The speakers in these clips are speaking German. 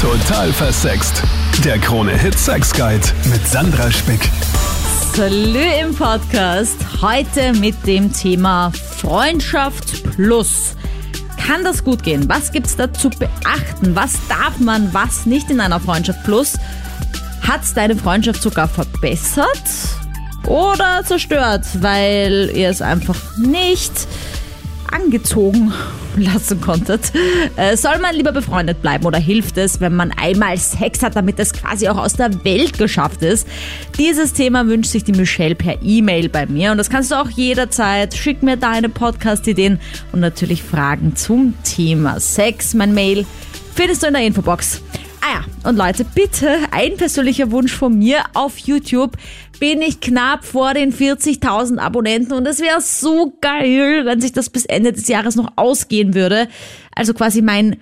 Total versext. Der Krone Hit Sex Guide mit Sandra Spick. Salü im Podcast. Heute mit dem Thema Freundschaft Plus. Kann das gut gehen? Was gibt's da zu beachten? Was darf man, was nicht in einer Freundschaft Plus? Hat's deine Freundschaft sogar verbessert oder zerstört, weil ihr es einfach nicht angezogen lassen konntet. Äh, soll man lieber befreundet bleiben oder hilft es, wenn man einmal Sex hat, damit es quasi auch aus der Welt geschafft ist? Dieses Thema wünscht sich die Michelle per E-Mail bei mir und das kannst du auch jederzeit. Schick mir deine Podcast-Ideen und natürlich Fragen zum Thema Sex. Mein Mail findest du in der Infobox. Ah ja, und Leute, bitte ein persönlicher Wunsch von mir auf YouTube. Bin ich knapp vor den 40.000 Abonnenten und es wäre so geil, wenn sich das bis Ende des Jahres noch ausgehen würde. Also quasi mein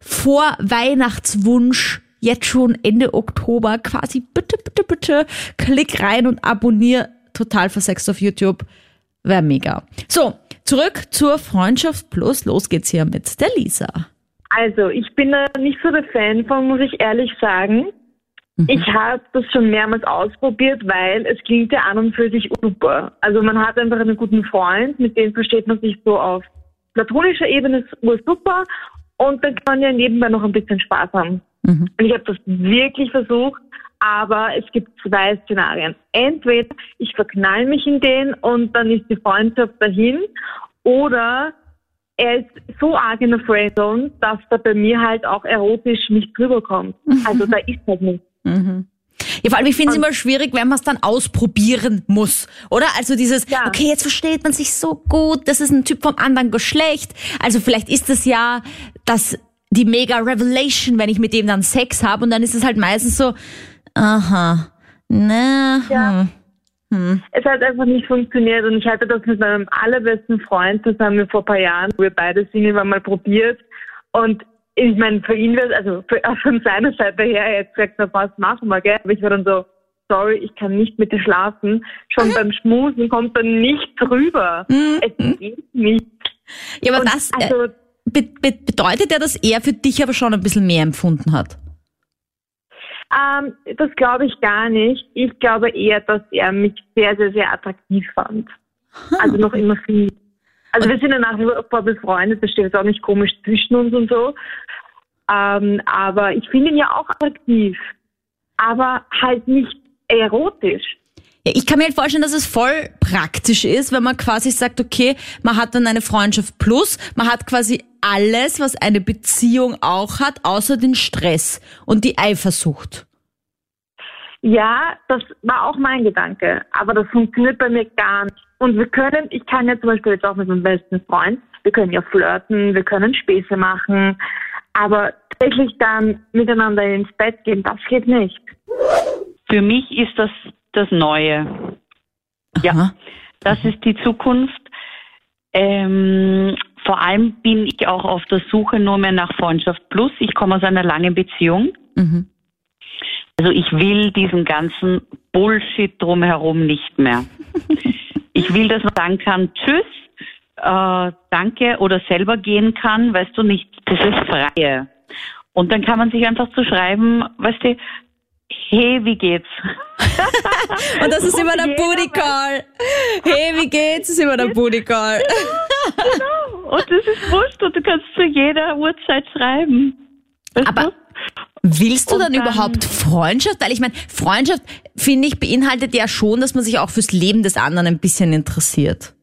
Vorweihnachtswunsch jetzt schon Ende Oktober quasi bitte, bitte, bitte klick rein und abonnier total versext auf YouTube. Wäre mega. So, zurück zur Freundschaft Plus. Los geht's hier mit der Lisa. Also, ich bin da nicht so der Fan von, muss ich ehrlich sagen. Mhm. Ich habe das schon mehrmals ausprobiert, weil es klingt ja an und für sich super. Also man hat einfach einen guten Freund, mit dem versteht man sich so auf platonischer Ebene super und dann kann man ja nebenbei noch ein bisschen Spaß haben. Mhm. Und ich habe das wirklich versucht, aber es gibt zwei Szenarien. Entweder ich verknall mich in den und dann ist die Freundschaft dahin oder er ist so arg in der Friendzone, dass da bei mir halt auch erotisch nicht drüber kommt. Also da ist halt nichts. Mhm. Ja, vor allem, ich finde es immer schwierig, wenn man es dann ausprobieren muss, oder? Also dieses, ja. okay, jetzt versteht man sich so gut, das ist ein Typ vom anderen Geschlecht. Also vielleicht ist es ja das die mega Revelation, wenn ich mit dem dann Sex habe und dann ist es halt meistens so, aha, ne, ja. Hm. Hm. Es hat einfach nicht funktioniert und ich hatte das mit meinem allerbesten Freund, das haben wir vor ein paar Jahren, wo wir beide Single waren, mal probiert und ich meine, für ihn wäre also für, von seiner Seite her, er hat gesagt, na was machen wir, gell? Aber ich war dann so, sorry, ich kann nicht mit dir schlafen. Schon mhm. beim Schmusen kommt dann nicht drüber. Mhm. Es geht nicht. Ja, aber und das also, äh, be be bedeutet ja, dass er für dich aber schon ein bisschen mehr empfunden hat. Ähm, das glaube ich gar nicht. Ich glaube eher, dass er mich sehr, sehr, sehr attraktiv fand. Hm. Also noch immer viel. Also wir sind ja nach wie vor befreundet, das steht jetzt auch nicht komisch zwischen uns und so. Ähm, aber ich finde ihn ja auch attraktiv. Aber halt nicht erotisch. Ja, ich kann mir halt vorstellen, dass es voll praktisch ist, wenn man quasi sagt, okay, man hat dann eine Freundschaft plus, man hat quasi alles, was eine Beziehung auch hat, außer den Stress und die Eifersucht. Ja, das war auch mein Gedanke, aber das funktioniert bei mir gar nicht. Und wir können, ich kann ja zum Beispiel jetzt auch mit meinem besten Freund, wir können ja flirten, wir können Späße machen, aber tatsächlich dann miteinander ins Bett gehen, das geht nicht. Für mich ist das das Neue. Aha. Ja, das ist die Zukunft. Ähm, vor allem bin ich auch auf der Suche nur mehr nach Freundschaft Plus. Ich komme aus einer langen Beziehung. Mhm. Also ich will diesen ganzen Bullshit drumherum nicht mehr. ich will, dass man sagen kann, tschüss, äh, danke oder selber gehen kann, weißt du nicht, das ist Freie. Und dann kann man sich einfach zu so schreiben, weißt du, hey, wie geht's? Und das ist immer der Booty Call. Hey, wie geht's? Das ist immer der Booty Call. genau. Und das ist wurscht und du kannst zu jeder Uhrzeit schreiben. Weißt Aber du? willst du dann, dann, überhaupt Freundschaft? Weil ich meine, Freundschaft, finde ich, beinhaltet ja schon, dass man sich auch fürs Leben des anderen ein bisschen interessiert.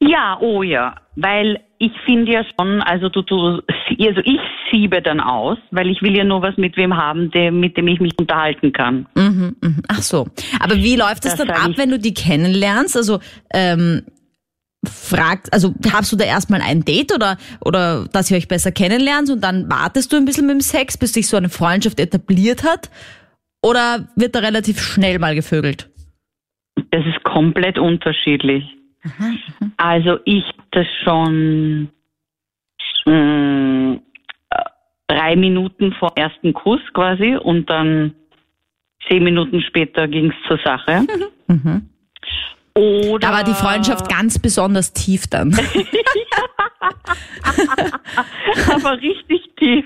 Ja, oh ja, weil ich finde ja schon, also du, du, also ich siebe dann aus, weil ich will ja nur was mit wem haben, dem, mit dem ich mich unterhalten kann. Mhm, mh. Ach so. Aber wie läuft das, das dann ab, wenn du die kennenlernst? Also ähm, fragt, also hast du da erstmal ein Date oder, oder dass ihr euch besser kennenlernt und dann wartest du ein bisschen mit dem Sex, bis sich so eine Freundschaft etabliert hat? Oder wird da relativ schnell mal gevögelt? Das ist komplett unterschiedlich. Aha. Also ich das schon mh, mm, drei Minuten vor ersten Kuss quasi und dann zehn Minuten später ging es zur Sache. Mhm. Oder da war die Freundschaft ganz besonders tief dann. Aber richtig tief.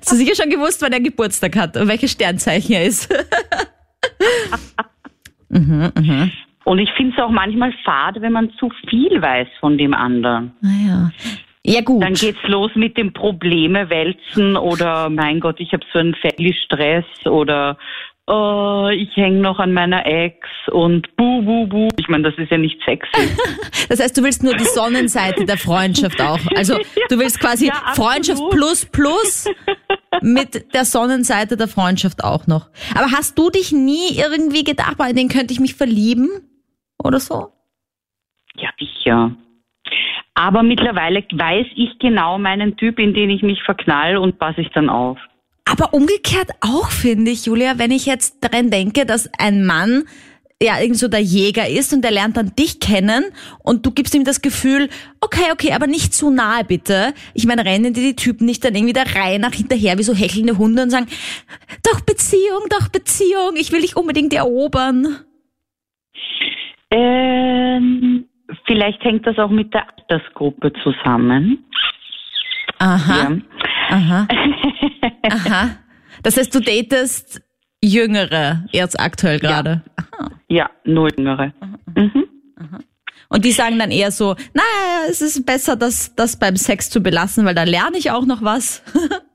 Hast du sicher schon gewusst, wann er Geburtstag hat und welches Sternzeichen er ist? mhm, mhm. Und ich finde es auch manchmal fad, wenn man zu viel weiß von dem anderen. Naja. Ja gut. Dann geht's los mit dem Probleme wälzen oder mein Gott, ich habe so einen Family-Stress oder oh, ich hänge noch an meiner Ex und buh, buh, buh. Ich meine, das ist ja nicht sexy. das heißt, du willst nur die Sonnenseite der Freundschaft auch. Also du willst quasi ja, Freundschaft plus plus mit der Sonnenseite der Freundschaft auch noch. Aber hast du dich nie irgendwie gedacht, bei den könnte ich mich verlieben oder so? Ja, sicher. Aber mittlerweile weiß ich genau meinen Typ, in den ich mich verknall und passe ich dann auf. Aber umgekehrt auch, finde ich, Julia, wenn ich jetzt daran denke, dass ein Mann ja irgend so der Jäger ist und der lernt dann dich kennen und du gibst ihm das Gefühl, okay, okay, aber nicht zu nahe bitte. Ich meine, rennen dir die Typen nicht dann irgendwie der Reihe nach hinterher wie so hechelnde Hunde und sagen, doch Beziehung, doch Beziehung, ich will dich unbedingt erobern. Ähm, vielleicht hängt das auch mit der Altersgruppe zusammen. Aha. Ja. Aha. Aha. Das heißt, du datest Jüngere jetzt aktuell gerade? Ja, ja nur Jüngere. Mhm. Und die sagen dann eher so, naja, es ist besser, das, das beim Sex zu belassen, weil da lerne ich auch noch was.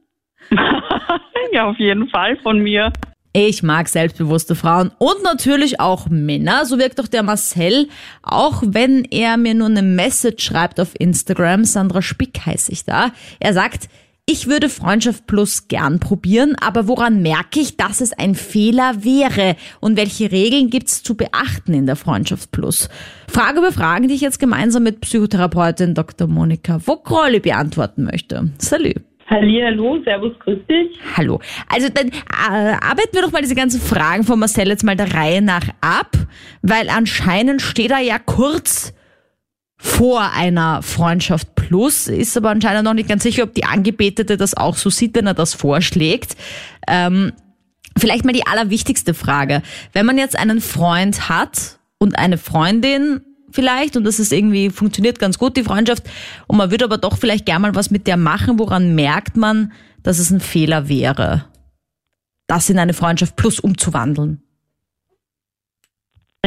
ja, auf jeden Fall von mir. Ich mag selbstbewusste Frauen und natürlich auch Männer. So wirkt doch der Marcel, auch wenn er mir nur eine Message schreibt auf Instagram. Sandra Spick heiße ich da. Er sagt, ich würde Freundschaft Plus gern probieren, aber woran merke ich, dass es ein Fehler wäre? Und welche Regeln gibt's zu beachten in der Freundschaft Plus? Frage über Fragen, die ich jetzt gemeinsam mit Psychotherapeutin Dr. Monika Vogrolli beantworten möchte. Salut. Hallo, servus, grüß dich. Hallo. Also dann äh, arbeiten wir doch mal diese ganzen Fragen von Marcel jetzt mal der Reihe nach ab, weil anscheinend steht er ja kurz vor einer Freundschaft plus, ist aber anscheinend noch nicht ganz sicher, ob die Angebetete das auch so sieht, wenn er das vorschlägt. Ähm, vielleicht mal die allerwichtigste Frage. Wenn man jetzt einen Freund hat und eine Freundin vielleicht und das ist irgendwie, funktioniert ganz gut, die Freundschaft, und man würde aber doch vielleicht gerne mal was mit der machen, woran merkt man, dass es ein Fehler wäre, das in eine Freundschaft plus umzuwandeln?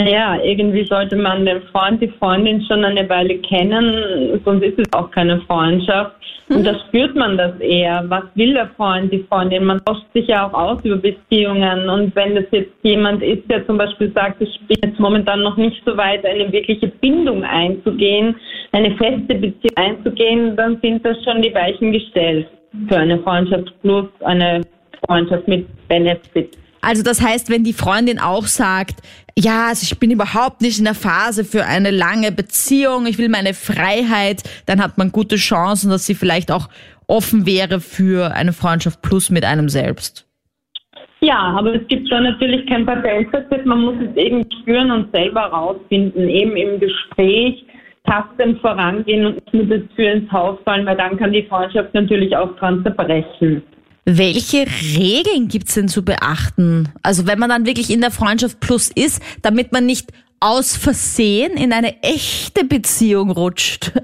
Ja, irgendwie sollte man den Freund, die Freundin schon eine Weile kennen, sonst ist es auch keine Freundschaft. Und da spürt man das eher. Was will der Freund, die Freundin? Man tauscht sich ja auch aus über Beziehungen. Und wenn das jetzt jemand ist, der zum Beispiel sagt, ich bin jetzt momentan noch nicht so weit, eine wirkliche Bindung einzugehen, eine feste Beziehung einzugehen, dann sind das schon die Weichen gestellt für eine Freundschaft plus eine Freundschaft mit Benefit. Also das heißt, wenn die Freundin auch sagt, ja, also ich bin überhaupt nicht in der Phase für eine lange Beziehung, ich will meine Freiheit, dann hat man gute Chancen, dass sie vielleicht auch offen wäre für eine Freundschaft plus mit einem selbst. Ja, aber es gibt schon natürlich kein Patentrezept, man muss es eben spüren und selber rausfinden, eben im Gespräch tastend vorangehen und nicht mit der Tür ins Haus fallen, weil dann kann die Freundschaft natürlich auch dran zerbrechen. Welche Regeln gibt's denn zu beachten? Also wenn man dann wirklich in der Freundschaft plus ist, damit man nicht aus Versehen in eine echte Beziehung rutscht.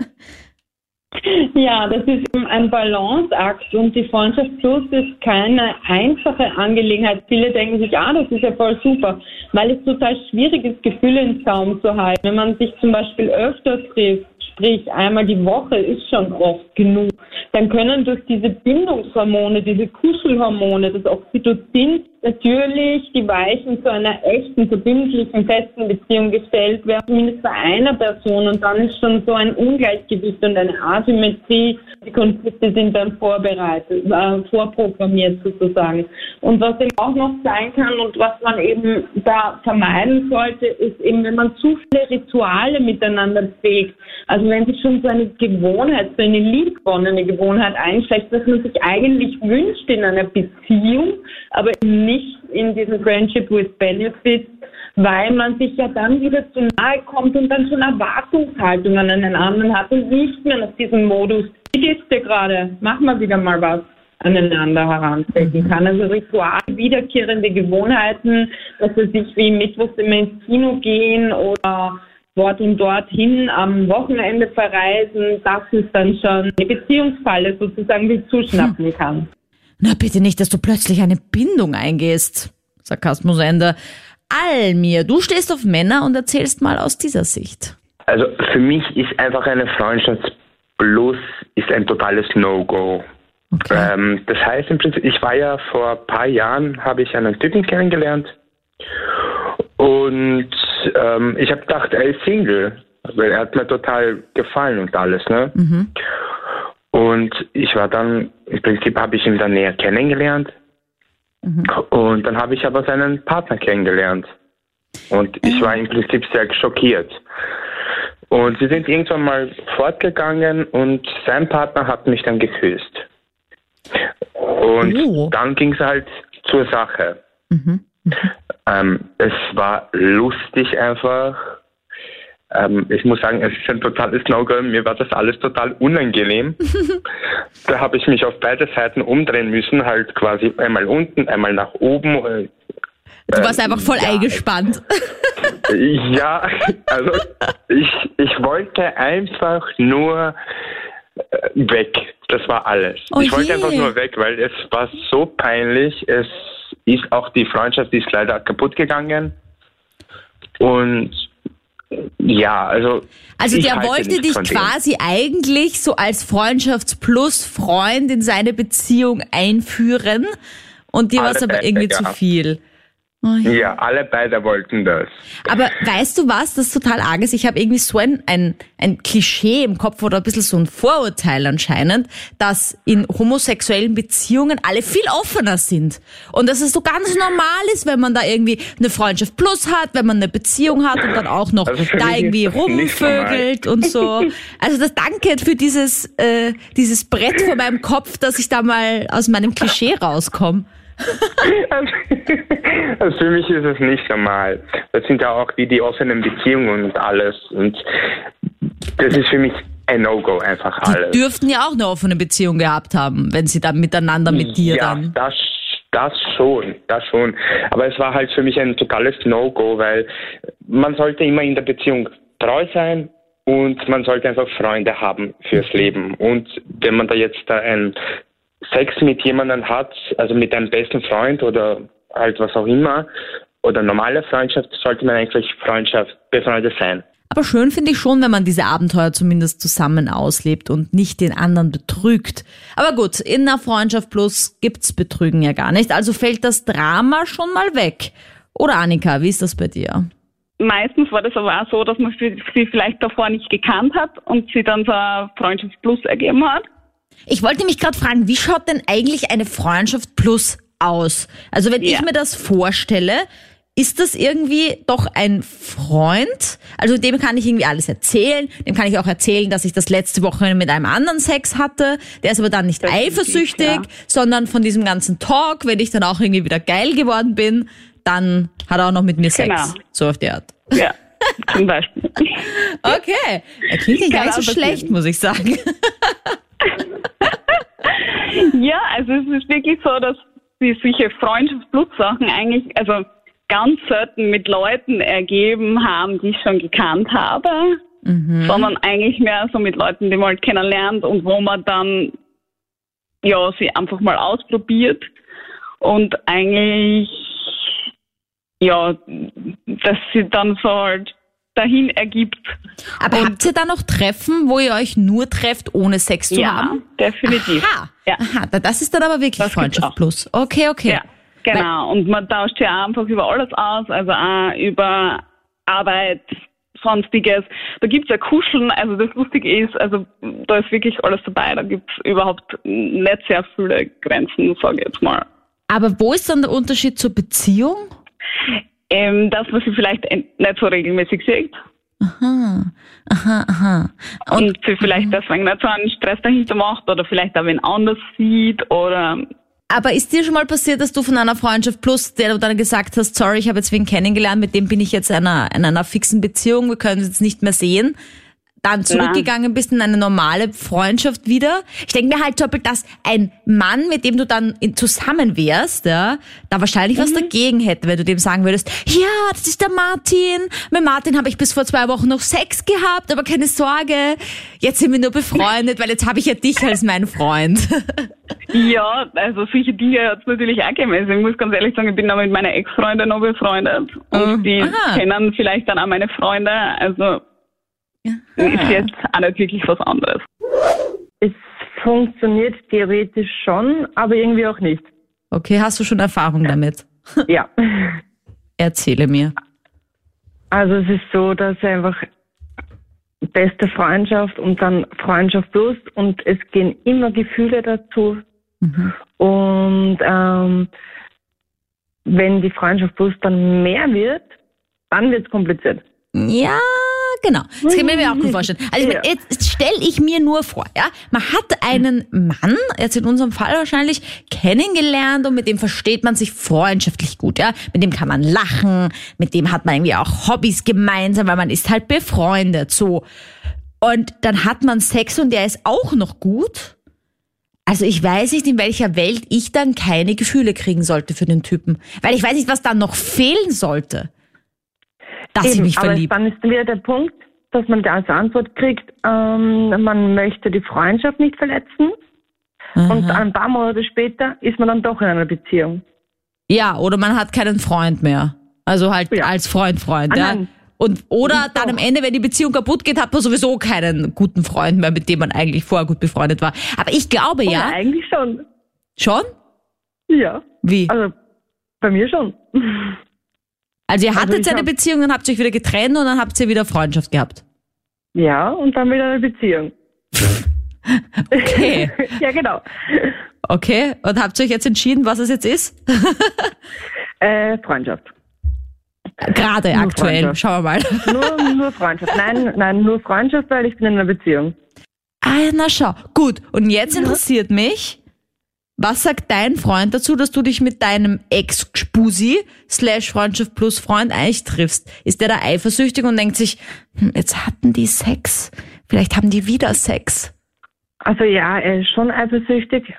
Ja, das ist ein Balanceakt und die Freundschaft Plus ist keine einfache Angelegenheit. Viele denken sich, ah, das ist ja voll super, weil es total schwierig ist, Gefühle im Zaum zu halten. Wenn man sich zum Beispiel öfter trifft, sprich einmal die Woche ist schon oft genug, dann können durch diese Bindungshormone, diese Kuschelhormone, das Oxytocin, natürlich die Weichen zu einer echten, verbindlichen, festen Beziehung gestellt werden, zumindest bei einer Person. Und dann ist schon so ein Ungleichgewicht und eine Asymmetrie. Die Konflikte sind dann vorbereitet, äh, vorprogrammiert sozusagen. Und was eben auch noch sein kann und was man eben da vermeiden sollte, ist eben, wenn man zu viele Rituale miteinander pflegt. Also wenn sich schon so eine Gewohnheit, so eine liebgewonnene Gewohnheit einschleicht, dass man sich eigentlich wünscht in einer Beziehung, aber nicht nicht in diesem Friendship with Benefits, weil man sich ja dann wieder zu nahe kommt und dann schon Erwartungshaltungen an einen anderen hat und nicht mehr nach diesem Modus, wie geht's dir gerade? Mach mal wieder mal was aneinander herantreten kann. Also Ritual, wiederkehrende Gewohnheiten, dass sie sich wie mittwochs immer ins Kino gehen oder dort und dorthin am Wochenende verreisen, das ist dann schon eine Beziehungsfalle sozusagen, die zuschnappen kann. Na bitte nicht, dass du plötzlich eine Bindung eingehst. Sarkasmus Ende. Almir, du stehst auf Männer und erzählst mal aus dieser Sicht. Also für mich ist einfach eine Freundschaft plus ist ein totales No-Go. Okay. Ähm, das heißt im Prinzip, ich war ja vor ein paar Jahren, habe ich einen Typen kennengelernt und ähm, ich habe gedacht, er ist Single, weil er hat mir total gefallen und alles, ne? Und ich war dann, im Prinzip habe ich ihn dann näher kennengelernt und dann habe ich aber seinen Partner kennengelernt und ich war im Prinzip sehr schockiert. Und sie sind irgendwann mal fortgegangen und sein Partner hat mich dann geküsst. Und Oh. dann ging es halt zur Sache. Ähm, es war lustig einfach. Ähm, ich muss sagen, es ist ein totales No-Go. Mir war das alles total unangenehm. da habe ich mich auf beide Seiten umdrehen müssen, halt quasi einmal unten, einmal nach oben. Äh, Du warst einfach voll ja. eingespannt. ja, also ich, ich wollte einfach nur äh, weg. Das war alles. Oh ich wollte einfach nur weg, weil es war so peinlich. Es ist auch die Freundschaft, die ist leider kaputt gegangen. Und ja, also. Also der wollte dich von dem. quasi eigentlich so als Freundschafts-Plus-Freund in seine Beziehung einführen und dir war es aber irgendwie ja. zu viel. Oh je. Ja, alle beide wollten das. Aber weißt du was, das total arg ist? Ich habe irgendwie so ein, ein, ein Klischee im Kopf oder ein bisschen so ein Vorurteil anscheinend, dass in homosexuellen Beziehungen alle viel offener sind. Und dass es so ganz normal ist, wenn man da irgendwie eine Freundschaft plus hat, wenn man eine Beziehung hat und dann auch noch Also da irgendwie ist rumvögelt und so. Also das danke für dieses, äh, dieses Brett vor meinem Kopf, dass ich da mal aus meinem Klischee rauskomme. Also, also für mich ist es nicht normal. Das sind ja auch die, die offenen Beziehungen und alles. Und das ist für mich ein No-Go, einfach Die alles. dürften ja auch eine offene Beziehung gehabt haben, wenn sie dann miteinander mit dir ja, dann. das, das schon, das schon. Aber es war halt für mich ein totales No-Go, weil man sollte immer in der Beziehung treu sein und man sollte einfach Freunde haben fürs Leben. Und wenn man da jetzt da ein Sex mit jemandem hat, also mit einem besten Freund oder halt was auch immer, oder normale Freundschaft, sollte man eigentlich Freundschaft befreundet sein. Aber schön finde ich schon, wenn man diese Abenteuer zumindest zusammen auslebt und nicht den anderen betrügt. Aber gut, in einer Freundschaft plus gibt's Betrügen ja gar nicht. Also fällt das Drama schon mal weg. Oder Annika, wie ist das bei dir? Meistens war das aber auch so, dass man sie vielleicht davor nicht gekannt hat und sie dann so ein Freundschaft Plus ergeben hat. Ich wollte mich gerade fragen, wie schaut denn eigentlich eine Freundschaft plus aus? Also wenn ich Ja. mir das vorstelle, ist das irgendwie doch ein Freund? Also dem kann ich irgendwie alles erzählen. Dem kann ich auch erzählen, dass ich das letzte Woche mit einem anderen Sex hatte. Der ist aber dann nicht Definitiv, eifersüchtig, ja. sondern von diesem ganzen Talk, wenn ich dann auch irgendwie wieder geil geworden bin, dann hat er auch noch mit mir Sex. Genau. So auf die Art. Ja, zum Beispiel. Okay. Er klingt ja gar nicht so auch schlecht, muss ich sagen. Ja, also es ist wirklich so, dass die solche Freundschaftsblutsachen eigentlich, also ganz selten mit Leuten ergeben haben, die ich schon gekannt habe, sondern eigentlich mehr so mit Leuten, die man halt kennenlernt und wo man dann ja sie einfach mal ausprobiert und eigentlich ja, dass sie dann so halt dahin ergibt. Aber habt ihr da noch Treffen, wo ihr euch nur trefft, ohne Sex zu Ja, haben? definitiv. Aha. Ja. Aha, da- das ist dann aber wirklich Das Freundschaft plus. Okay, okay. Ja, genau. Und man tauscht ja einfach über alles aus, also auch über Arbeit, sonstiges. Da gibt's ja Kuscheln, also das Lustige ist, also da ist wirklich alles dabei. Da gibt's überhaupt nicht sehr viele Grenzen, sage ich jetzt mal. Aber wo ist dann der Unterschied zur Beziehung? Ähm, das, was sie vielleicht nicht so regelmäßig sieht Aha, aha, aha. Und und sie vielleicht deswegen nicht so einen Stress dahinter macht oder vielleicht auch wen anders sieht oder aber ist dir schon mal passiert, dass du von einer Freundschaft plus, der du dann gesagt hast, sorry, ich habe jetzt wen kennengelernt, mit dem bin ich jetzt in einer, in einer fixen Beziehung, wir können uns jetzt nicht mehr sehen, dann zurückgegangen bist in eine normale Freundschaft wieder. Ich denke mir halt Beispiel, dass ein Mann, mit dem du dann zusammen wärst, ja, da wahrscheinlich was dagegen hätte, wenn du dem sagen würdest, ja, das ist der Martin. Mit Martin habe ich bis vor zwei Wochen noch Sex gehabt, aber keine Sorge, jetzt sind wir nur befreundet, weil jetzt habe ich ja dich als meinen Freund. Ja, also solche Dinge hat es natürlich auch gegeben. Also ich muss ganz ehrlich sagen, ich bin auch mit meiner Ex-Freundin noch befreundet. Und die Aha. kennen vielleicht dann auch meine Freunde. Also ist jetzt auch nicht wirklich was anderes. Es funktioniert theoretisch schon, aber irgendwie auch nicht. Okay, hast du schon Erfahrung damit? Ja. Erzähle mir. Also es ist so, dass einfach beste Freundschaft und dann Freundschaft plus und es gehen immer Gefühle dazu. Und ähm, wenn die Freundschaft plus dann mehr wird, dann wird es kompliziert. Ja, genau. Das kann ich mir auch gut vorstellen. Also ich meine, jetzt stelle ich mir nur vor, ja, man hat einen Mann, jetzt in unserem Fall wahrscheinlich, kennengelernt und mit dem versteht man sich freundschaftlich gut, ja. Mit dem kann man lachen, mit dem hat man irgendwie auch Hobbys gemeinsam, weil man ist halt befreundet, so. Und dann hat man Sex und der ist auch noch gut. Also ich weiß nicht, in welcher Welt ich dann keine Gefühle kriegen sollte für den Typen. Weil ich weiß nicht, was dann noch fehlen sollte. Dass Eben, mich aber verliebe. dann ist wieder der Punkt, dass man da als Antwort kriegt, ähm, man möchte die Freundschaft nicht verletzen. Und ein paar Monate später ist man dann doch in einer Beziehung. Ja, oder man hat keinen Freund mehr. Also halt Ja. als Freund, Freund, Ah, ja. Und, oder dann am Ende, wenn die Beziehung kaputt geht, hat man sowieso keinen guten Freund mehr, mit dem man eigentlich vorher gut befreundet war. Aber ich glaube Ja, ja. eigentlich schon. Schon? Ja. Wie? Also bei mir schon. Also ihr hattet ich eine hab- Beziehung, dann habt ihr euch wieder getrennt und dann habt ihr wieder Freundschaft gehabt. Ja, und dann wieder eine Beziehung. Okay. ja, genau. Okay. Und habt ihr euch jetzt entschieden, was es jetzt ist? Äh, Freundschaft. Gerade Nur aktuell. Freundschaft. Schauen wir mal. Nur, nur Freundschaft. Nein, nein, nur Freundschaft, weil ich bin in einer Beziehung. Ah, na schau. Gut. Und jetzt interessiert mich, was sagt dein Freund dazu, dass du dich mit deinem Ex-Spusi slash Freundschaft plus Freund eigentlich triffst? Ist der da eifersüchtig und denkt sich, hm, jetzt hatten die Sex, vielleicht haben die wieder Sex? Also ja, er ist schon eifersüchtig,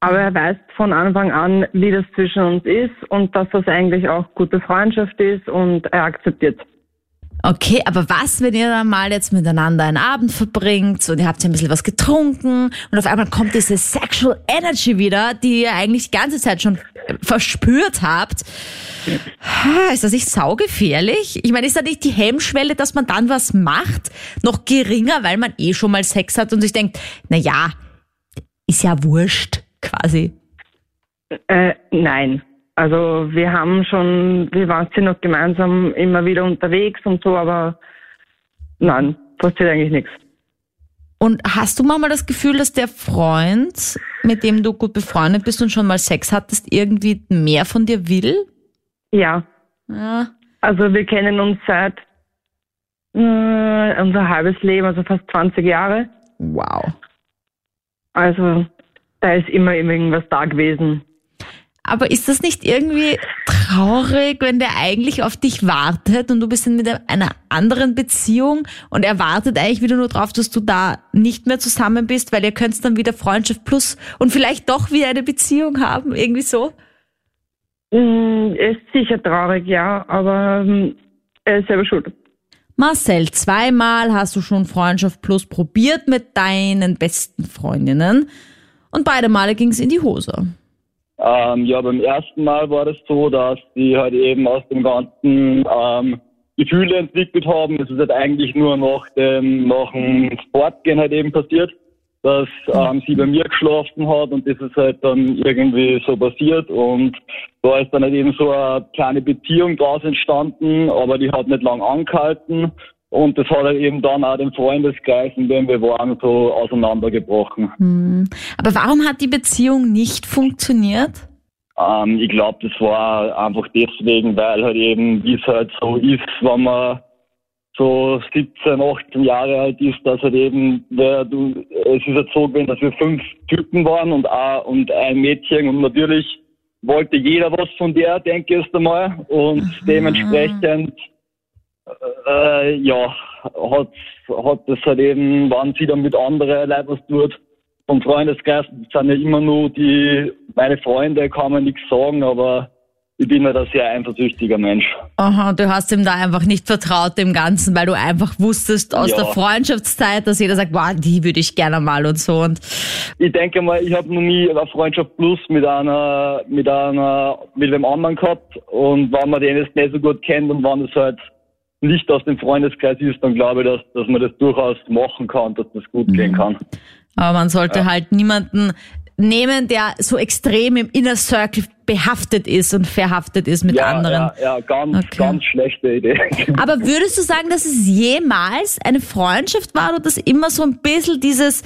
aber er weiß von Anfang an, wie das zwischen uns ist und dass das eigentlich auch gute Freundschaft ist und er akzeptiert. Okay, aber was, wenn ihr dann mal jetzt miteinander einen Abend verbringt und ihr habt ja ein bisschen was getrunken und auf einmal kommt diese Sexual Energy wieder, die ihr eigentlich die ganze Zeit schon verspürt habt. Ist das nicht saugefährlich? Ich meine, ist da nicht die Hemmschwelle, dass man dann was macht, noch geringer, weil man eh schon mal Sex hat und sich denkt, na ja, ist ja wurscht, quasi. Äh, nein. Also wir haben schon, wir waren sind noch gemeinsam immer wieder unterwegs und so, aber nein, passiert eigentlich nichts. Und hast du manchmal das Gefühl, dass der Freund, mit dem du gut befreundet bist und schon mal Sex hattest, irgendwie mehr von dir will? Ja, Ja. also wir kennen uns seit äh, unser halbes Leben, also fast 20 Jahre. Wow. Also da ist immer, immer irgendwas da gewesen. Aber ist das nicht irgendwie traurig, wenn der eigentlich auf dich wartet und du bist in mit einer anderen Beziehung und er wartet eigentlich wieder nur drauf, dass du da nicht mehr zusammen bist, weil ihr könnt dann wieder Freundschaft plus und vielleicht doch wieder eine Beziehung haben, irgendwie so? Mm, ist sicher traurig, ja, aber ähm, er ist selber schuld. Marcel, zweimal hast du schon Freundschaft plus probiert mit deinen besten Freundinnen und beide Male ging es in die Hose. Ähm, ja, beim ersten Mal war das so, dass die halt eben aus dem Ganzen ähm, Gefühle entwickelt haben. Es ist halt eigentlich nur nach dem, nach dem Sportgehen halt eben passiert, dass ähm, sie bei mir geschlafen hat und das ist halt dann irgendwie so passiert und da ist dann halt eben so eine kleine Beziehung draus entstanden, aber die hat nicht lang angehalten und das hat halt eben dann auch den Freundeskreis, in dem wir waren, so auseinandergebrochen. Hm. Aber warum hat die Beziehung nicht funktioniert? Ähm, ich glaube, das war einfach deswegen, weil halt eben, wie es halt so ist, wenn man so 17, 18 Jahre alt ist, dass halt eben, der, du, es ist halt so gewesen, dass wir fünf Typen waren und, auch, und ein Mädchen und natürlich wollte jeder was von der, denke ich erst einmal und dementsprechend äh, ja, hat, hat das halt eben, wenn sie dann mit anderen Leuten was tut, vom Freundeskreis sind ja immer nur die, meine Freunde, kann man nichts sagen, aber ich bin halt ein sehr eifersüchtiger Mensch. Aha, du hast ihm da einfach nicht vertraut dem Ganzen, weil du einfach wusstest aus Ja. der Freundschaftszeit, dass jeder sagt, wow, die würde ich gerne mal und so. Und Ich denke mal, ich habe noch nie eine Freundschaft plus mit einer, mit einer, mit einem anderen gehabt. Und wenn man den jetzt nicht so gut kennt und wenn es halt nicht aus dem Freundeskreis ist, dann glaube ich, dass, dass man das durchaus machen kann, dass das gut gehen kann. aber man sollte halt niemanden nehmen, der so extrem im Inner Circle behaftet ist und verhaftet ist mit ja, anderen. ja, ja, ganz, Okay. ganz schlechte Idee. Aber würdest du sagen, dass es jemals eine Freundschaft war oder dass immer so ein bisschen dieses,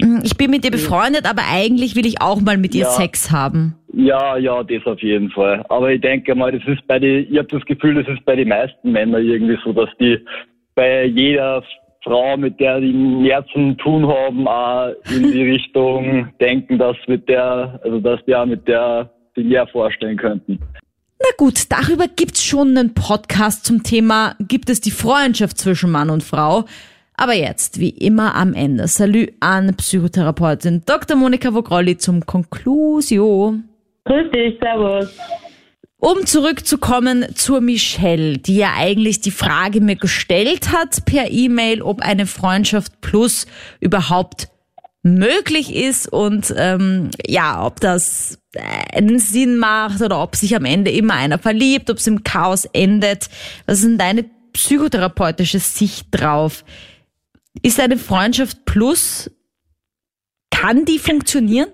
mm, ich bin mit dir befreundet, aber eigentlich will ich auch mal mit dir Ja. Sex haben? Ja, ja, das auf jeden Fall. Aber ich denke mal, das ist bei die, ich habe das Gefühl, das ist bei den meisten Männern irgendwie so, dass die bei jeder Frau, mit der die mehr zum tun haben, auch in die Richtung denken, dass mit der, also dass die auch mit der die mehr vorstellen könnten. Na gut, darüber gibt's schon einen Podcast zum Thema, gibt es die Freundschaft zwischen Mann und Frau? Aber jetzt, wie immer am Ende, Salü an Psychotherapeutin Dr. Monika Vogrolli zum Conclusio. Grüß dich, servus. Um zurückzukommen zur Michelle, die ja eigentlich die Frage mir gestellt hat per E-Mail, ob eine Freundschaft plus überhaupt möglich ist und ähm, ja, ob das einen Sinn macht oder ob sich am Ende immer einer verliebt, ob es im Chaos endet. Was ist denn deine psychotherapeutische Sicht drauf? Ist eine Freundschaft plus, kann die funktionieren?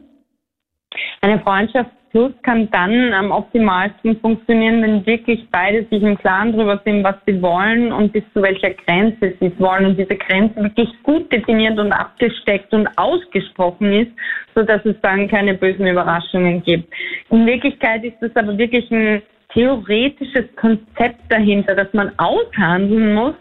Eine Freundschaft Plus kann dann am optimalsten funktionieren, wenn wirklich beide sich im Klaren darüber sind, was sie wollen und bis zu welcher Grenze sie es wollen und diese Grenze wirklich gut definiert und abgesteckt und ausgesprochen ist, so dass es dann keine bösen Überraschungen gibt. In Wirklichkeit ist es aber wirklich ein theoretisches Konzept dahinter, das man aushandeln muss,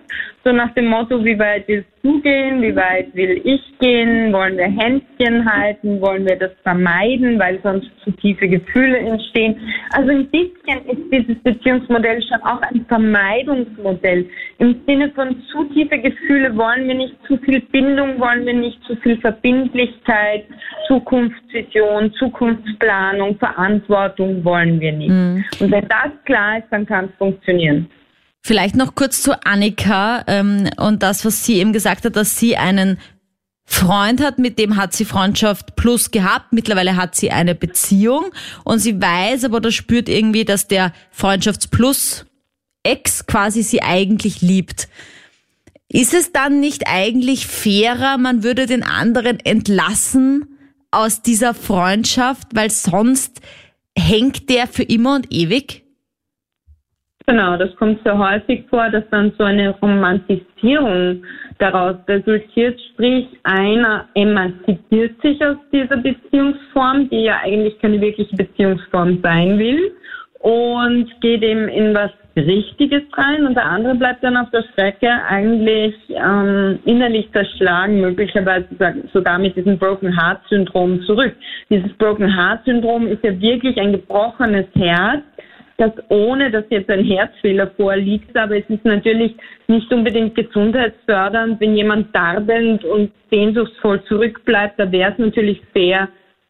so nach dem Motto, wie weit willst du gehen, wie weit will ich gehen, wollen wir Händchen halten, wollen wir das vermeiden, weil sonst zu tiefe Gefühle entstehen. Also ein bisschen ist dieses Beziehungsmodell schon auch ein Vermeidungsmodell. Im Sinne von zu tiefe Gefühle wollen wir nicht zu viel Bindung, wollen wir nicht zu viel Verbindlichkeit, Zukunftsvision, Zukunftsplanung, Verantwortung wollen wir nicht. Und wenn das klar ist, dann kann es funktionieren. Vielleicht noch kurz zu Annika ähm, und das, was sie eben gesagt hat, dass sie einen Freund hat, mit dem hat sie Freundschaft plus gehabt. Mittlerweile hat sie eine Beziehung und sie weiß aber oder spürt irgendwie, dass der Freundschafts plus Ex quasi sie eigentlich liebt. Ist es dann nicht eigentlich fairer, man würde den anderen entlassen aus dieser Freundschaft, weil sonst hängt der für immer und ewig? Genau, das kommt sehr häufig vor, dass dann so eine Romantisierung daraus resultiert, sprich einer emanzipiert sich aus dieser Beziehungsform, die ja eigentlich keine wirkliche Beziehungsform sein will und geht eben in was Richtiges rein und der andere bleibt dann auf der Strecke eigentlich ähm, innerlich zerschlagen, möglicherweise sogar mit diesem Broken Heart Syndrom zurück. Dieses Broken Heart Syndrom ist ja wirklich ein gebrochenes Herz, das ohne, dass jetzt ein Herzfehler vorliegt, aber es ist natürlich nicht unbedingt gesundheitsfördernd, wenn jemand darbend und sehnsuchtsvoll zurückbleibt, da wäre es natürlich fair,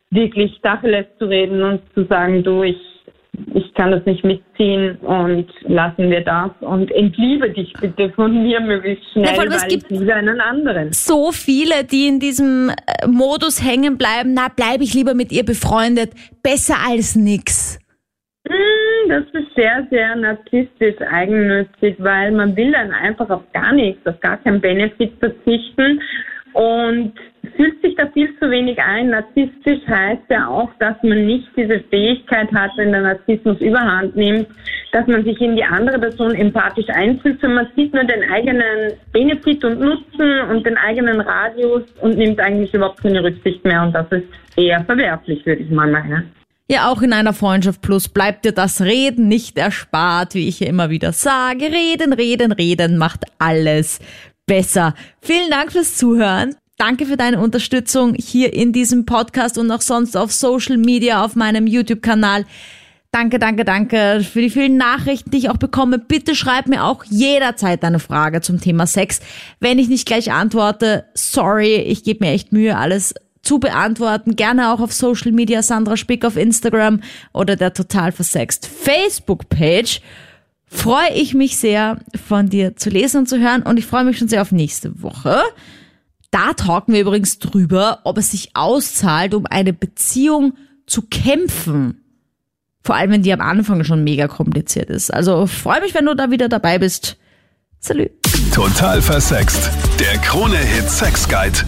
wirklich Tacheles zu reden und zu sagen, du, ich, ich kann das nicht mitziehen und lassen wir das und entliebe dich bitte von mir möglichst schnell, Ja, allem, es weil gibt- ich liebe einen anderen. so viele, die in diesem äh, Modus hängen bleiben, na, bleibe ich lieber mit ihr befreundet, besser als nix. Mm, Das ist sehr, sehr narzisstisch, eigennützig, weil man will dann einfach auf gar nichts, auf gar keinen Benefit verzichten und fühlt sich da viel zu wenig ein. Narzisstisch heißt ja auch, dass man nicht diese Fähigkeit hat, wenn der Narzissmus überhand nimmt, dass man sich in die andere Person empathisch einfühlt, sondern man sieht nur den eigenen Benefit und Nutzen und den eigenen Radius und nimmt eigentlich überhaupt keine Rücksicht mehr und das ist eher verwerflich, würde ich mal meinen. Ja, auch in einer Freundschaft plus bleibt dir das Reden nicht erspart, wie ich ja immer wieder sage. Reden, reden, reden macht alles besser. Vielen Dank fürs Zuhören. Danke für deine Unterstützung hier in diesem Podcast und auch sonst auf Social Media, auf meinem YouTube-Kanal. Danke, danke, danke für die vielen Nachrichten, die ich auch bekomme. Bitte schreib mir auch jederzeit eine Frage zum Thema Sex. Wenn ich nicht gleich antworte, sorry, ich gebe mir echt Mühe, alles zu beantworten. Gerne auch auf Social Media, Sandra Spick auf Instagram oder der total versext Facebook-Page. Freue ich mich sehr, von dir zu lesen und zu hören und ich freue mich schon sehr auf nächste Woche. Da talken wir übrigens drüber, ob es sich auszahlt, um eine Beziehung zu kämpfen. Vor allem, wenn die am Anfang schon mega kompliziert ist. Also freue mich, wenn du da wieder dabei bist. Salut. Total versext. Der Krone-Hit Sex Guide.